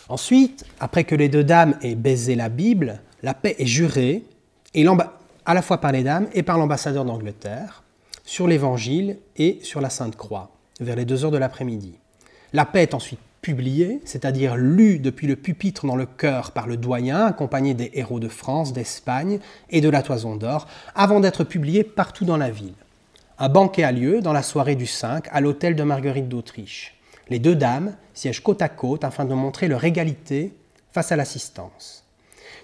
Ensuite, après que les deux dames aient baisé la Bible, la paix est jurée, à la fois par les dames et par l'ambassadeur d'Angleterre, sur l'Évangile et sur la Sainte Croix, vers les deux heures de l'après-midi. La paix est ensuite publié, c'est-à-dire lu depuis le pupitre dans le chœur par le doyen, accompagné des héros de France, d'Espagne et de la Toison d'Or, avant d'être publié partout dans la ville. Un banquet a lieu dans la soirée du 5 à l'hôtel de Marguerite d'Autriche. Les deux dames siègent côte à côte afin de montrer leur égalité face à l'assistance.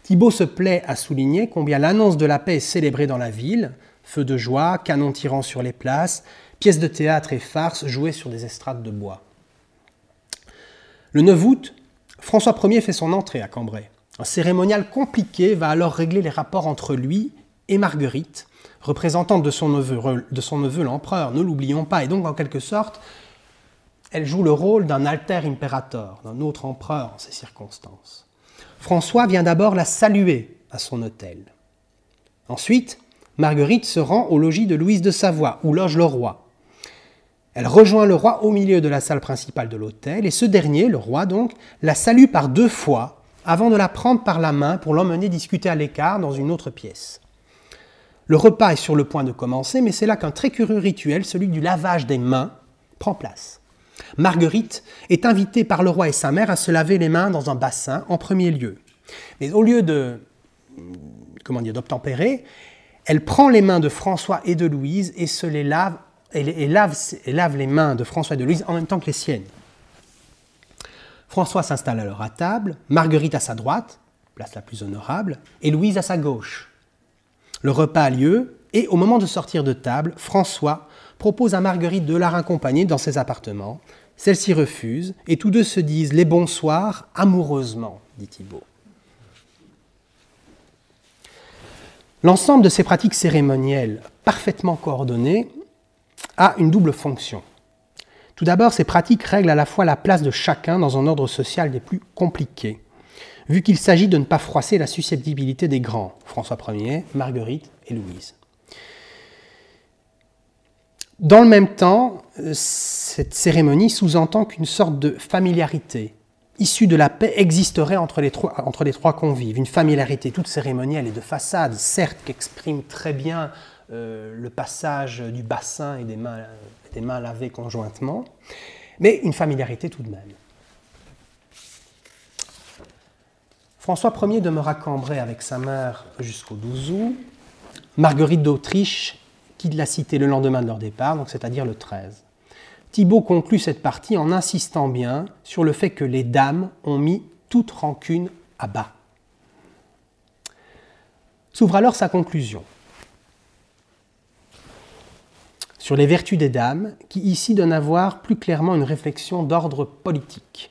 Thibault se plaît à souligner combien l'annonce de la paix est célébrée dans la ville, feux de joie, canons tirant sur les places, pièces de théâtre et farces jouées sur des estrades de bois. Le 9 août, François Ier fait son entrée à Cambrai. Un cérémonial compliqué va alors régler les rapports entre lui et Marguerite, représentante de son neveu, de son neveu l'empereur, ne l'oublions pas, et donc en quelque sorte, elle joue le rôle d'un alter imperator, d'un autre empereur en ces circonstances. François vient d'abord la saluer à son hôtel. Ensuite, Marguerite se rend au logis de Louise de Savoie, où loge le roi. Elle rejoint le roi au milieu de la salle principale de l'hôtel, et ce dernier, le roi donc, la salue par deux fois avant de la prendre par la main pour l'emmener discuter à l'écart dans une autre pièce. Le repas est sur le point de commencer, mais c'est là qu'un très curieux rituel, celui du lavage des mains, prend place. Marguerite est invitée par le roi et sa mère à se laver les mains dans un bassin en premier lieu. Mais au lieu de comment dire d'obtempérer, elle prend les mains de François et de Louise et se les lave et, lave, et lave les mains de François et de Louise en même temps que les siennes. François s'installe alors à table, Marguerite à sa droite, place la plus honorable, et Louise à sa gauche. Le repas a lieu, et au moment de sortir de table, François propose à Marguerite de la raccompagner dans ses appartements. Celle-ci refuse, et tous deux se disent les bonsoirs amoureusement, dit Thibault. L'ensemble de ces pratiques cérémonielles parfaitement coordonnées a une double fonction. Tout d'abord, ces pratiques règlent à la fois la place de chacun dans un ordre social des plus compliqués, vu qu'il s'agit de ne pas froisser la susceptibilité des grands, François Ier, Marguerite et Louise. Dans le même temps, euh, cette cérémonie sous-entend qu'une sorte de familiarité issue de la paix existerait entre les, trois, convives. Une familiarité toute cérémonielle et de façade, certes, qui exprime très bien euh, le passage du bassin et des mains, lavées conjointement, mais une familiarité tout de même. François Ier demeura cambré avec sa mère jusqu'au 12 août. Marguerite d'Autriche quitte la cité le lendemain de leur départ, c'est-à-dire le 13. Thibault conclut cette partie en insistant bien sur le fait que les dames ont mis toute rancune à bas. S'ouvre alors sa conclusion sur les vertus des dames, qui ici donne à voir plus clairement une réflexion d'ordre politique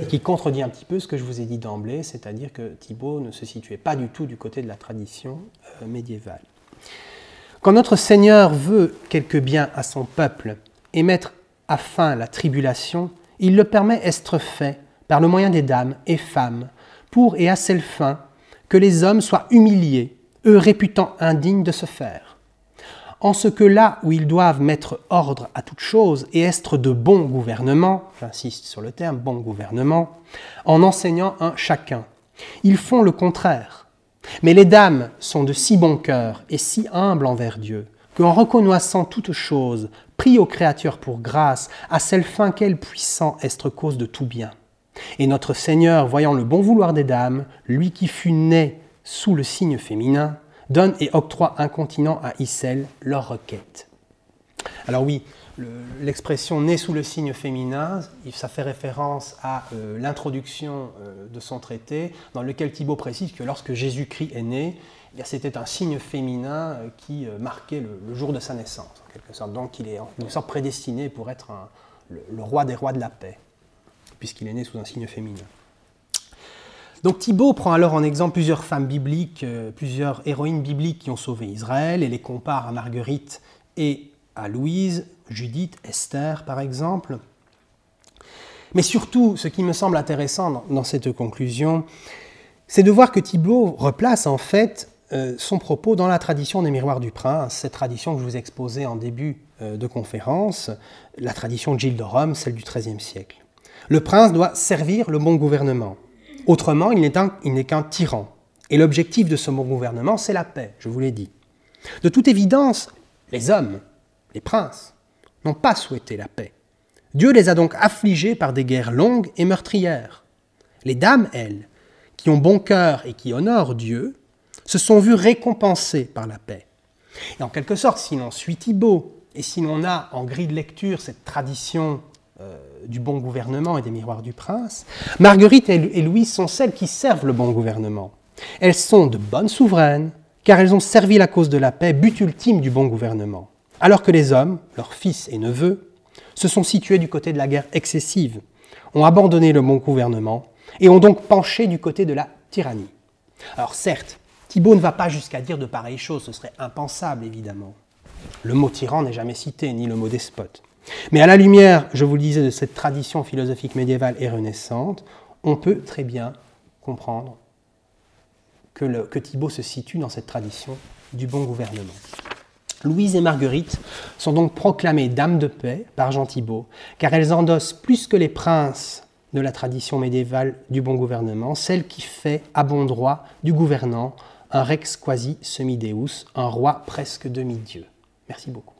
et qui contredit un petit peu ce que je vous ai dit d'emblée, c'est-à-dire que Thibault ne se situait pas du tout du côté de la tradition euh, médiévale. Quand notre Seigneur veut quelque bien à son peuple et mettre à fin la tribulation, il le permet être fait par le moyen des dames et femmes, pour et à celle fin que les hommes soient humiliés, eux réputant indignes de se faire en ce que là où ils doivent mettre ordre à toute chose et être de bon gouvernement, j'insiste sur le terme bon gouvernement, en enseignant un chacun, ils font le contraire. Mais les dames sont de si bon cœur et si humbles envers Dieu, qu'en reconnaissant toute chose, prient aux créatures pour grâce, à celle fin qu'elle puissant être cause de tout bien. Et notre Seigneur, voyant le bon vouloir des dames, lui qui fut né sous le signe féminin, donne et octroie incontinent à Issel leur requête. Alors oui, l'expression né sous le signe féminin, ça fait référence à euh, l'introduction euh, de son traité, dans lequel Thibault précise que lorsque Jésus-Christ est né, eh c'était un signe féminin euh, qui marquait le, jour de sa naissance. Donc il est en quelque sorte prédestiné pour être le roi des rois de la paix, puisqu'il est né sous un signe féminin. Donc Thibault prend alors en exemple plusieurs femmes bibliques, plusieurs héroïnes bibliques qui ont sauvé Israël et les compare à Marguerite et à Louise, Judith, Esther par exemple. Mais surtout, ce qui me semble intéressant dans, cette conclusion, c'est de voir que Thibault replace en fait euh, son propos dans la tradition des miroirs du prince, cette tradition que je vous exposais en début euh, de conférence, la tradition de Gilles de Rome, celle du XIIIe siècle. Le prince doit servir le bon gouvernement. Autrement, il n'est qu'un tyran. Et l'objectif de ce bon gouvernement, c'est la paix, je vous l'ai dit. De toute évidence, les hommes, les princes, n'ont pas souhaité la paix. Dieu les a donc affligés par des guerres longues et meurtrières. Les dames, elles, qui ont bon cœur et qui honorent Dieu, se sont vues récompensées par la paix. Et en quelque sorte, si l'on suit Thibault, et si l'on a en grille de lecture cette tradition euh, du bon gouvernement et des miroirs du prince, Marguerite et Louise sont celles qui servent le bon gouvernement. Elles sont de bonnes souveraines, car elles ont servi la cause de la paix, but ultime du bon gouvernement. Alors que les hommes, leurs fils et neveux, se sont situés du côté de la guerre excessive, ont abandonné le bon gouvernement et ont donc penché du côté de la tyrannie. Alors certes, Thibaut ne va pas jusqu'à dire de pareilles choses, ce serait impensable évidemment. Le mot tyran n'est jamais cité, ni le mot despote. Mais à la lumière, je vous le disais, de cette tradition philosophique médiévale et renaissante, on peut très bien comprendre que, le, que Thibaut se situe dans cette tradition du bon gouvernement. Louise et Marguerite sont donc proclamées dames de paix par Jean Thibault, car elles endossent plus que les princes de la tradition médiévale du bon gouvernement, celle qui fait à bon droit du gouvernant un rex quasi semideus, un roi presque demi-dieu. Merci beaucoup.